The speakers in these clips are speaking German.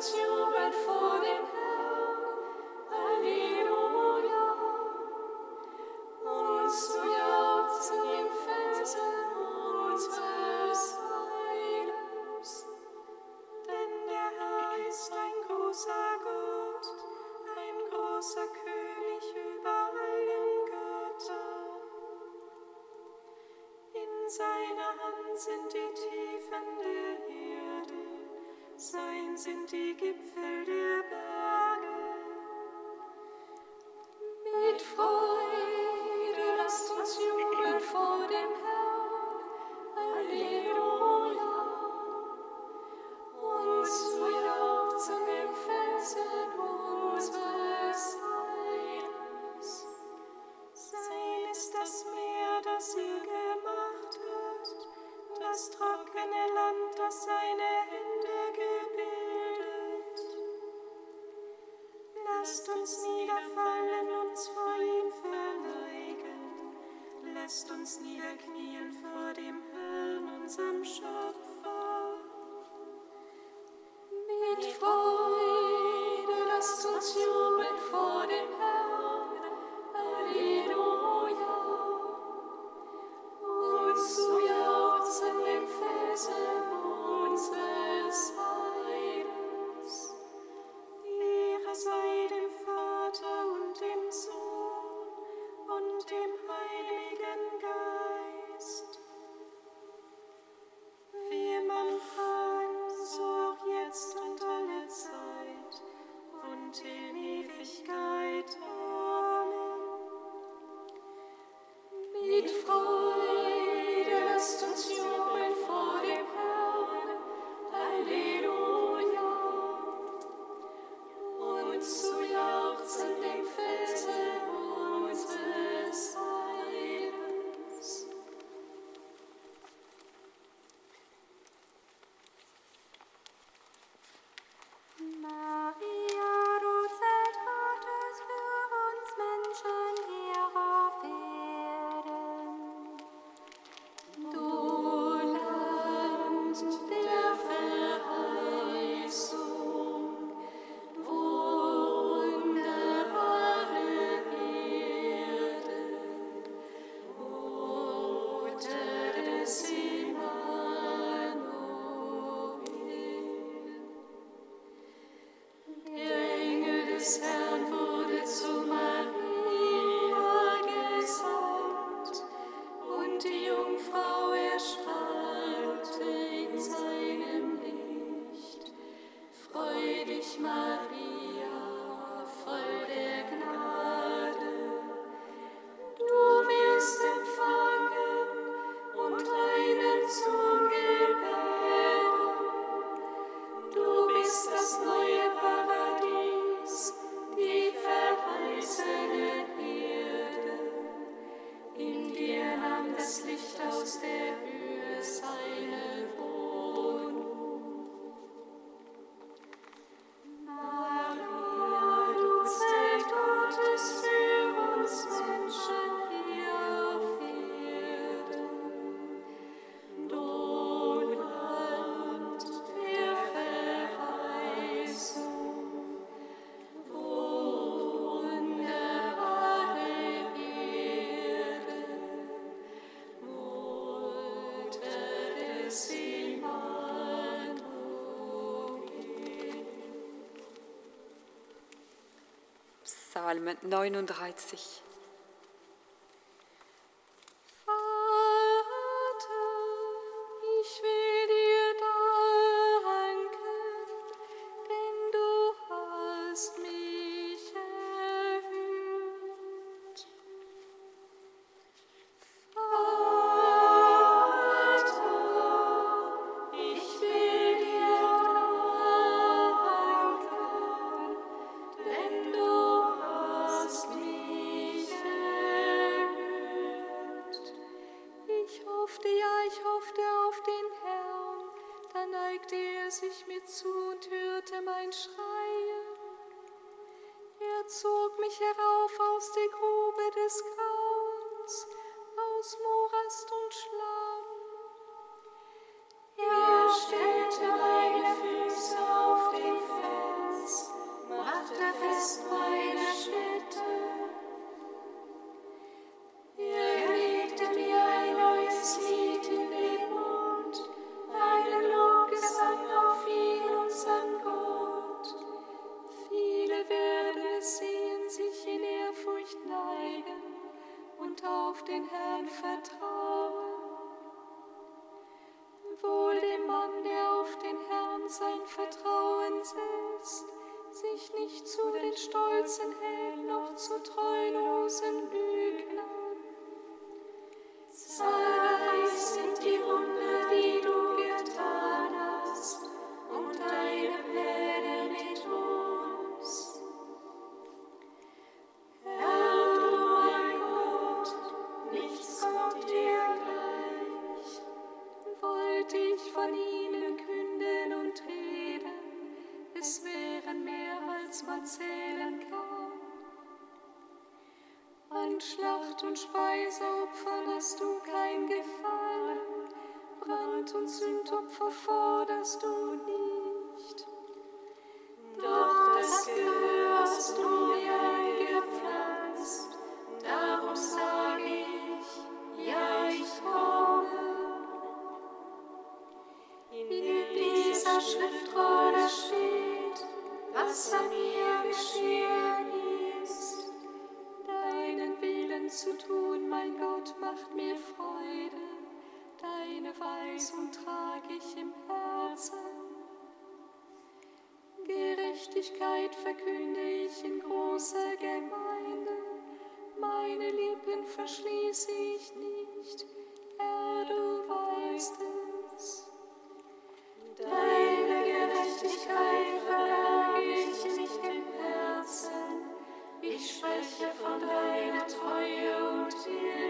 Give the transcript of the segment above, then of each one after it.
lasst uns sind die Gipfel der Lasst uns niederfallen, uns vor ihm verneigen. Lasst uns niederknien vor dem Herrn, unserem Schöpfer. Mit Freude lasst uns jubeln. Psalm 39. auf den Herrn vertrauen. Wohl dem Mann, der auf den Herrn sein Vertrauen setzt, sich nicht zu den stolzen Helden noch zu treulosen Lügnern. dieser Schriftrolle steht, was an mir geschehen ist. Deinen Willen zu tun, mein Gott, macht mir Freude. Deine Weisung trage ich im Herzen. Gerechtigkeit verkünde ich in großer Gemeinde. Meine Lippen verschließe ich nicht. Herr, du weißt es. Deine ich spreche von deiner Treue und Hilfe.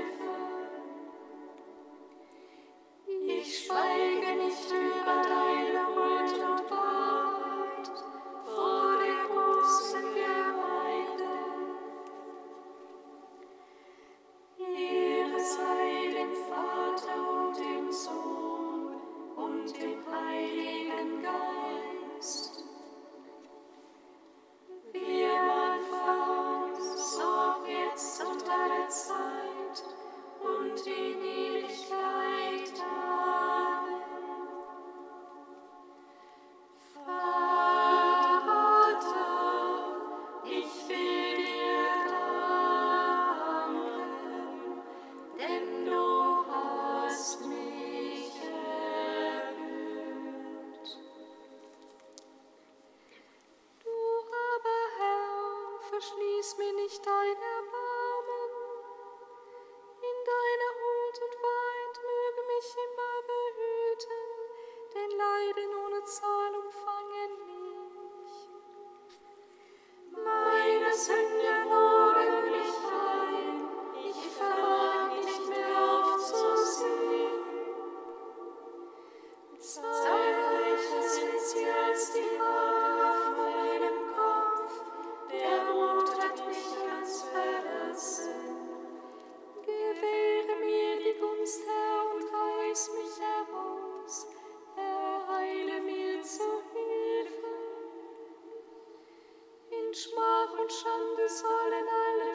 Schmach und Schande sollen alle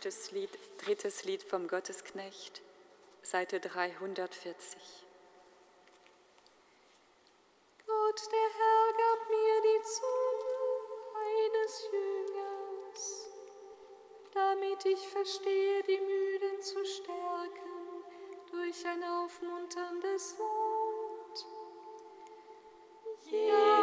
drittes Lied, drittes Lied vom Gottesknecht, Seite 340. Gott, der Herr, gab mir die Zunge eines Jüngers, damit ich verstehe, die Müden zu stärken durch ein aufmunterndes Wort. Yeah.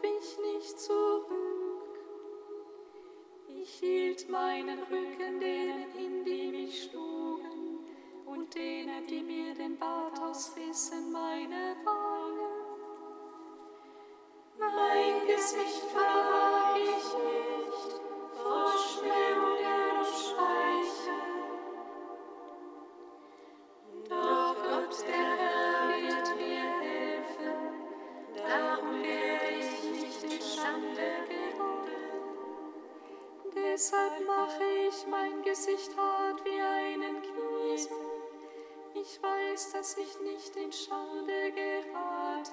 mich nicht zurück. Ich hielt meinen Rücken denen hin, die mich schlugen und denen, die mir den Bart ausrissen, meine Wagen. Mein Gesicht verbarg ich nicht vor Schmerz. Weiß, dass ich nicht in Schande gerate.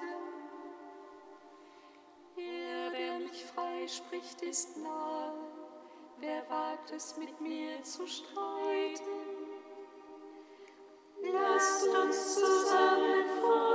Er, der mich freispricht, ist nahe. Wer wagt es mit mir zu streiten? Lasst uns zusammen vortreten.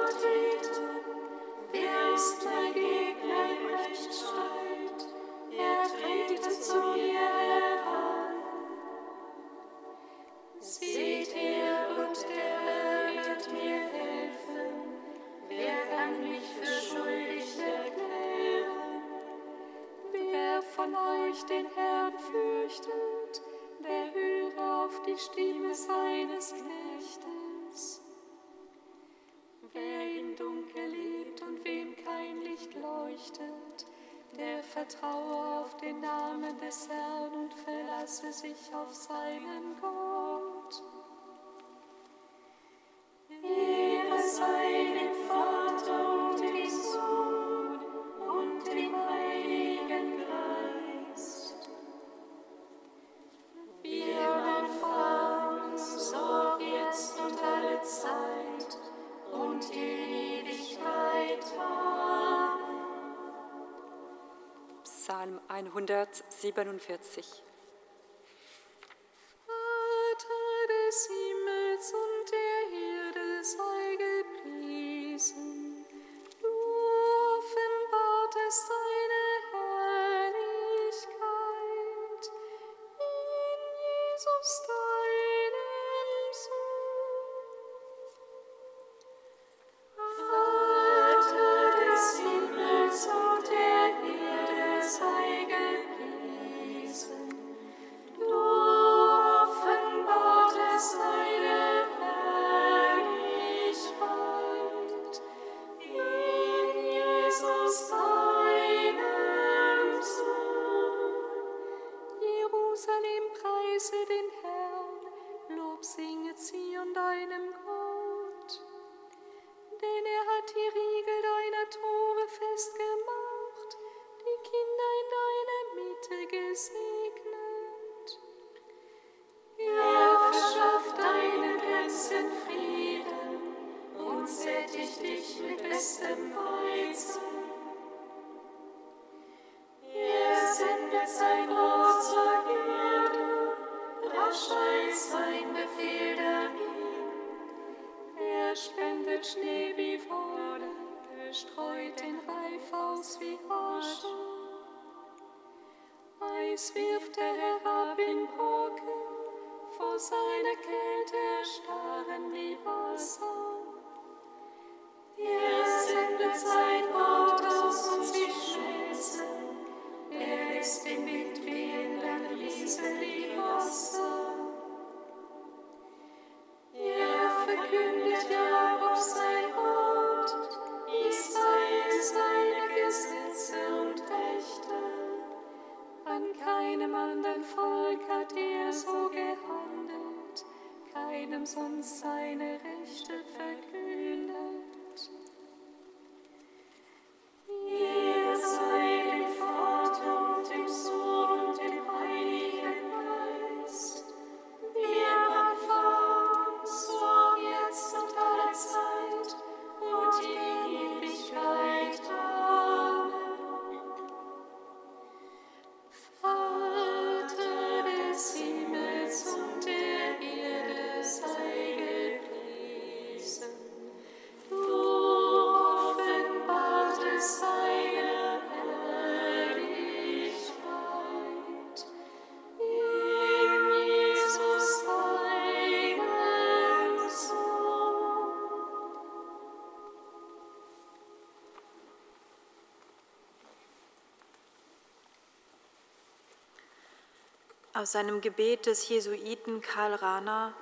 Die Stimme seines Knechtes. Wer im Dunkel lebt und wem kein Licht leuchtet, der vertraue auf den Namen des Herrn und verlasse sich auf seinen Gott. 147. Jerusalem preise den Herrn, Lob singe Zion deinem Gott. Denn er hat die Riegel deiner Tore festgemacht, die Kinder in deiner Mitte gesegnet. Er verschafft deinen Grenzen Frieden und sättigt dich mit bestem Weizen. Aus wie Asche. Eis wirft er herab in Brocken, vor seiner Kälte erstarren die Wasser. Er sendet sein Wort aus und sie schmelzen. Er lässt den Wind wehen, dann fließen die Wasser. Sonst seine Rechte aus einem Gebet des Jesuiten Karl Rahner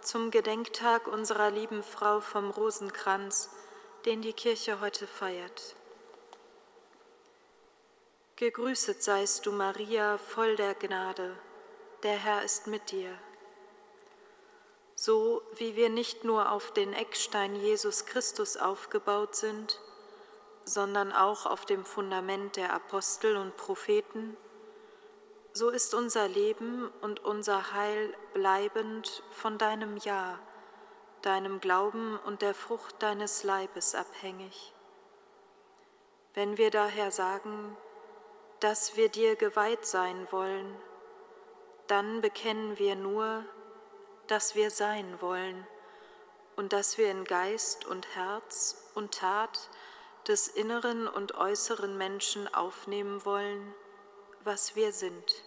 zum Gedenktag unserer lieben Frau vom Rosenkranz, den die Kirche heute feiert. Gegrüßet seist du, Maria, voll der Gnade, der Herr ist mit dir. So wie wir nicht nur auf den Eckstein Jesus Christus aufgebaut sind, sondern auch auf dem Fundament der Apostel und Propheten, so ist unser Leben und unser Heil bleibend von deinem Ja, deinem Glauben und der Frucht deines Leibes abhängig. Wenn wir daher sagen, dass wir dir geweiht sein wollen, dann bekennen wir nur, dass wir sein wollen und dass wir in Geist und Herz und Tat des inneren und äußeren Menschen aufnehmen wollen, was wir sind.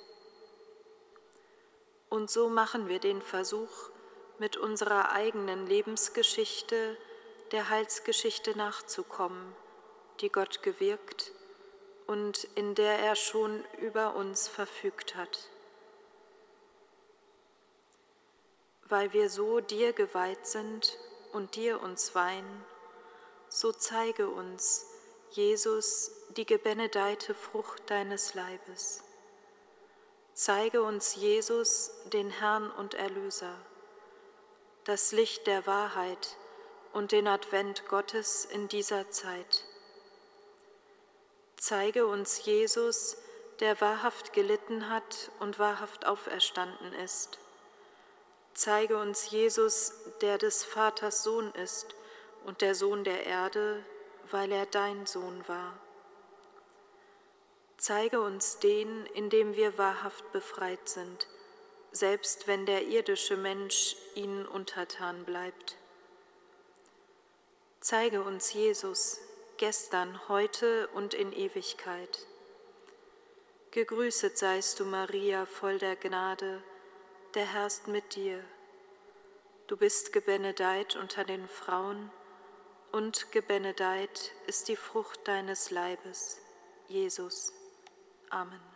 Und so machen wir den Versuch, mit unserer eigenen Lebensgeschichte der Heilsgeschichte nachzukommen, die Gott gewirkt und in der er schon über uns verfügt hat. Weil wir so dir geweiht sind und dir uns weihen, so zeige uns, Jesus, die gebenedeite Frucht deines Leibes. Zeige uns, Jesus, den Herrn und Erlöser, das Licht der Wahrheit und den Advent Gottes in dieser Zeit. Zeige uns Jesus, der wahrhaft gelitten hat und wahrhaft auferstanden ist. Zeige uns Jesus, der des Vaters Sohn ist und der Sohn der Erde, weil er dein Sohn war. Zeige uns den, in dem wir wahrhaft befreit sind, selbst wenn der irdische Mensch ihnen untertan bleibt. Zeige uns Jesus, gestern, heute und in Ewigkeit. Gegrüßet seist du, Maria, voll der Gnade, der Herr ist mit dir. Du bist gebenedeit unter den Frauen, und gebenedeit ist die Frucht deines Leibes, Jesus. Amen.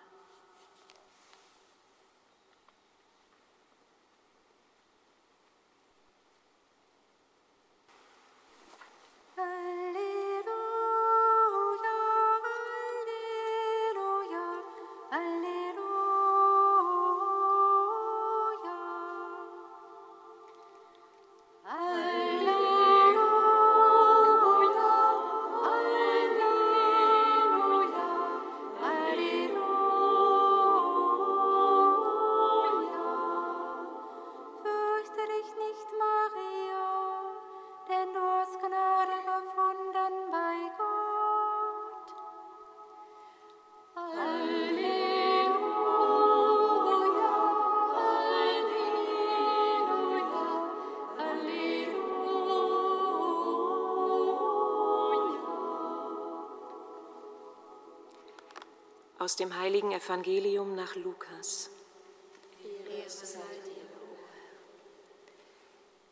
Aus dem heiligen Evangelium nach Lukas.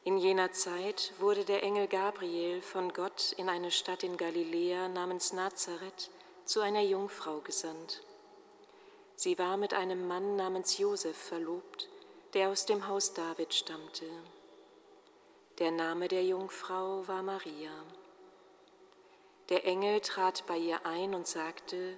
In jener Zeit wurde der Engel Gabriel von Gott in eine Stadt in Galiläa namens Nazareth zu einer Jungfrau gesandt. Sie war mit einem Mann namens Josef verlobt, der aus dem Haus David stammte. Der Name der Jungfrau war Maria. Der Engel trat bei ihr ein und sagte,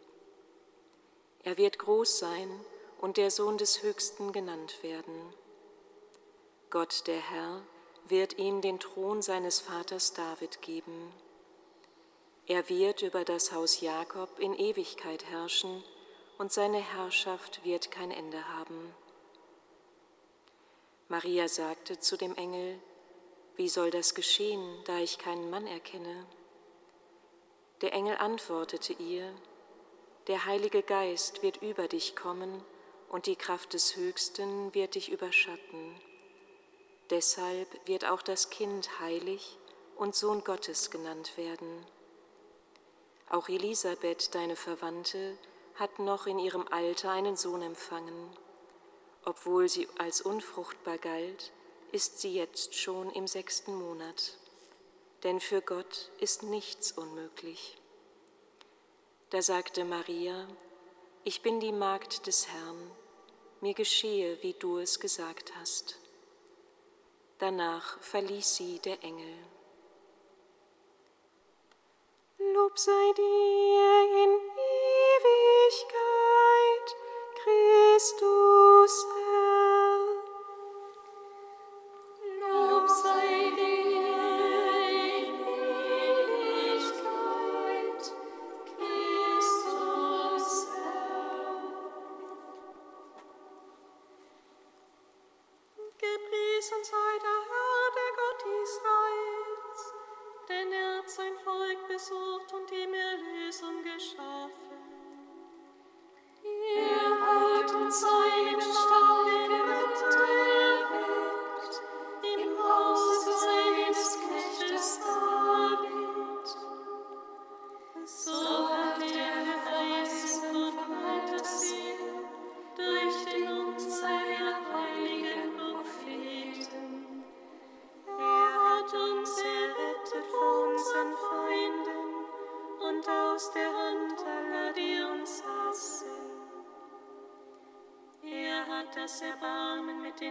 Er wird groß sein und der Sohn des Höchsten genannt werden. Gott der Herr wird ihm den Thron seines Vaters David geben. Er wird über das Haus Jakob in Ewigkeit herrschen und seine Herrschaft wird kein Ende haben. Maria sagte zu dem Engel, wie soll das geschehen, da ich keinen Mann erkenne? Der Engel antwortete ihr, der Heilige Geist wird über dich kommen und die Kraft des Höchsten wird dich überschatten. Deshalb wird auch das Kind heilig und Sohn Gottes genannt werden. Auch Elisabeth, deine Verwandte, hat noch in ihrem Alter einen Sohn empfangen. Obwohl sie als unfruchtbar galt, ist sie jetzt schon im sechsten Monat. Denn für Gott ist nichts unmöglich. Da sagte Maria, ich bin die Magd des Herrn, mir geschehe, wie du es gesagt hast. Danach verließ sie der Engel. Lob sei dir in Ewigkeit, Christus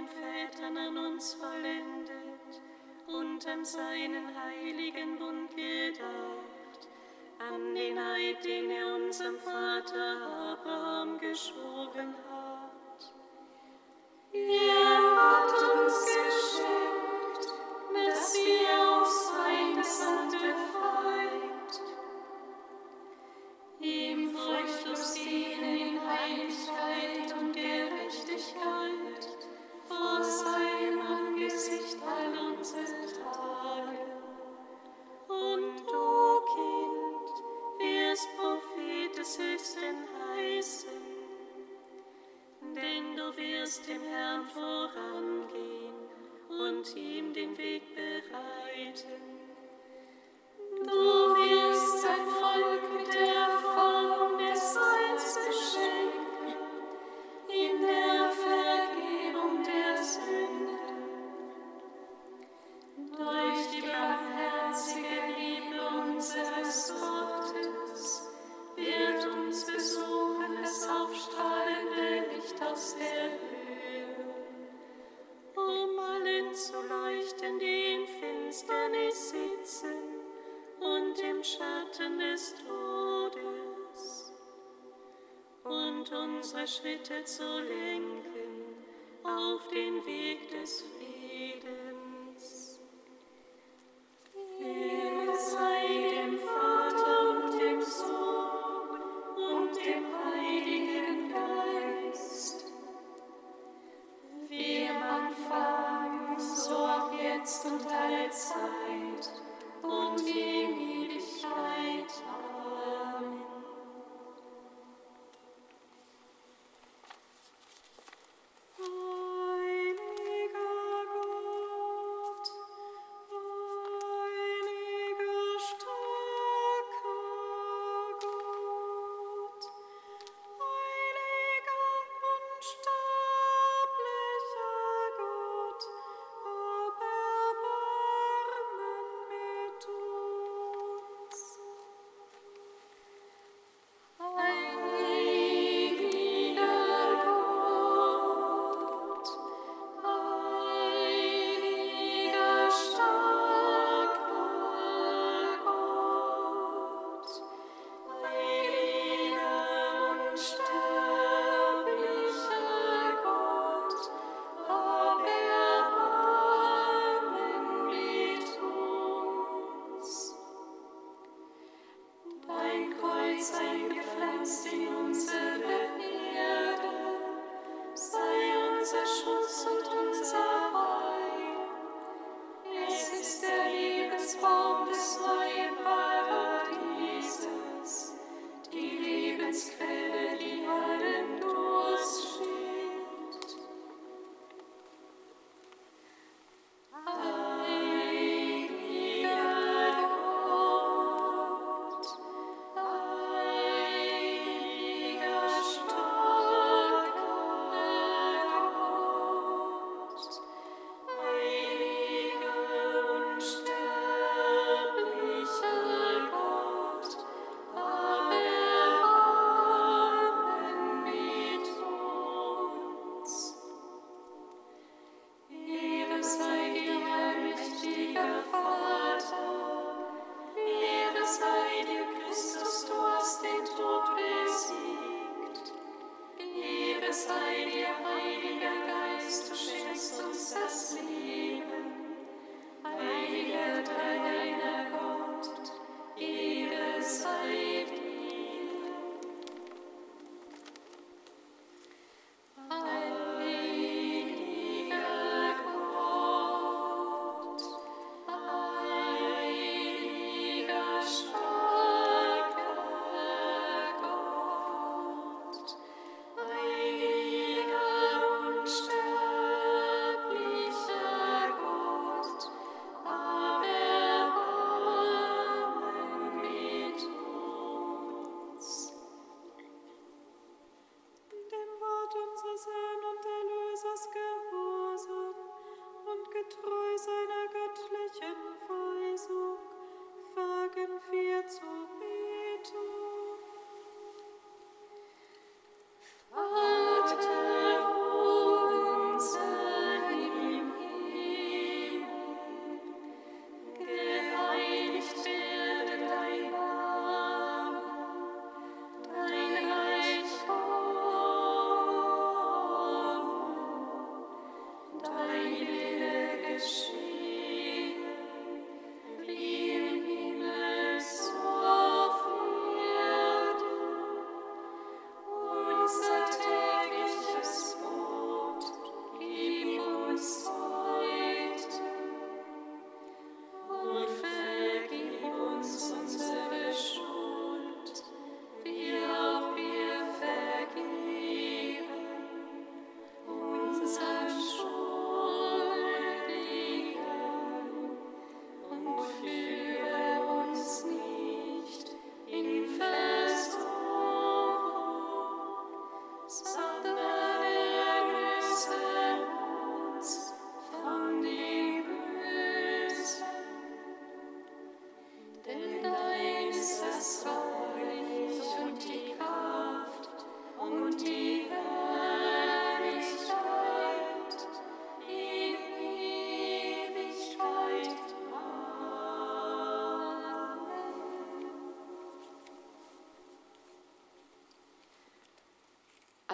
den Vätern an uns vollendet und an seinen heiligen Bund gedacht, an den Eid, den er unserem Vater Abraham geschworen hat. Und ihm den Weg solé.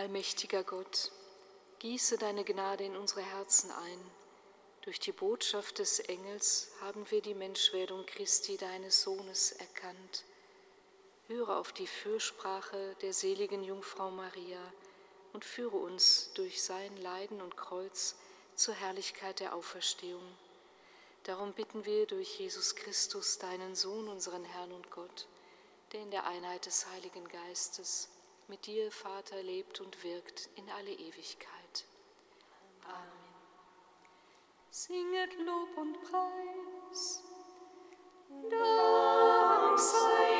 Allmächtiger Gott, gieße deine Gnade in unsere Herzen ein. Durch die Botschaft des Engels haben wir die Menschwerdung Christi, deines Sohnes, erkannt. Höre auf die Fürsprache der seligen Jungfrau Maria und führe uns durch sein Leiden und Kreuz zur Herrlichkeit der Auferstehung. Darum bitten wir durch Jesus Christus, deinen Sohn, unseren Herrn und Gott, der in der Einheit des Heiligen Geistes mit dir, Vater, lebt und wirkt in alle Ewigkeit. Amen. Singet Lob und Preis. Dank sei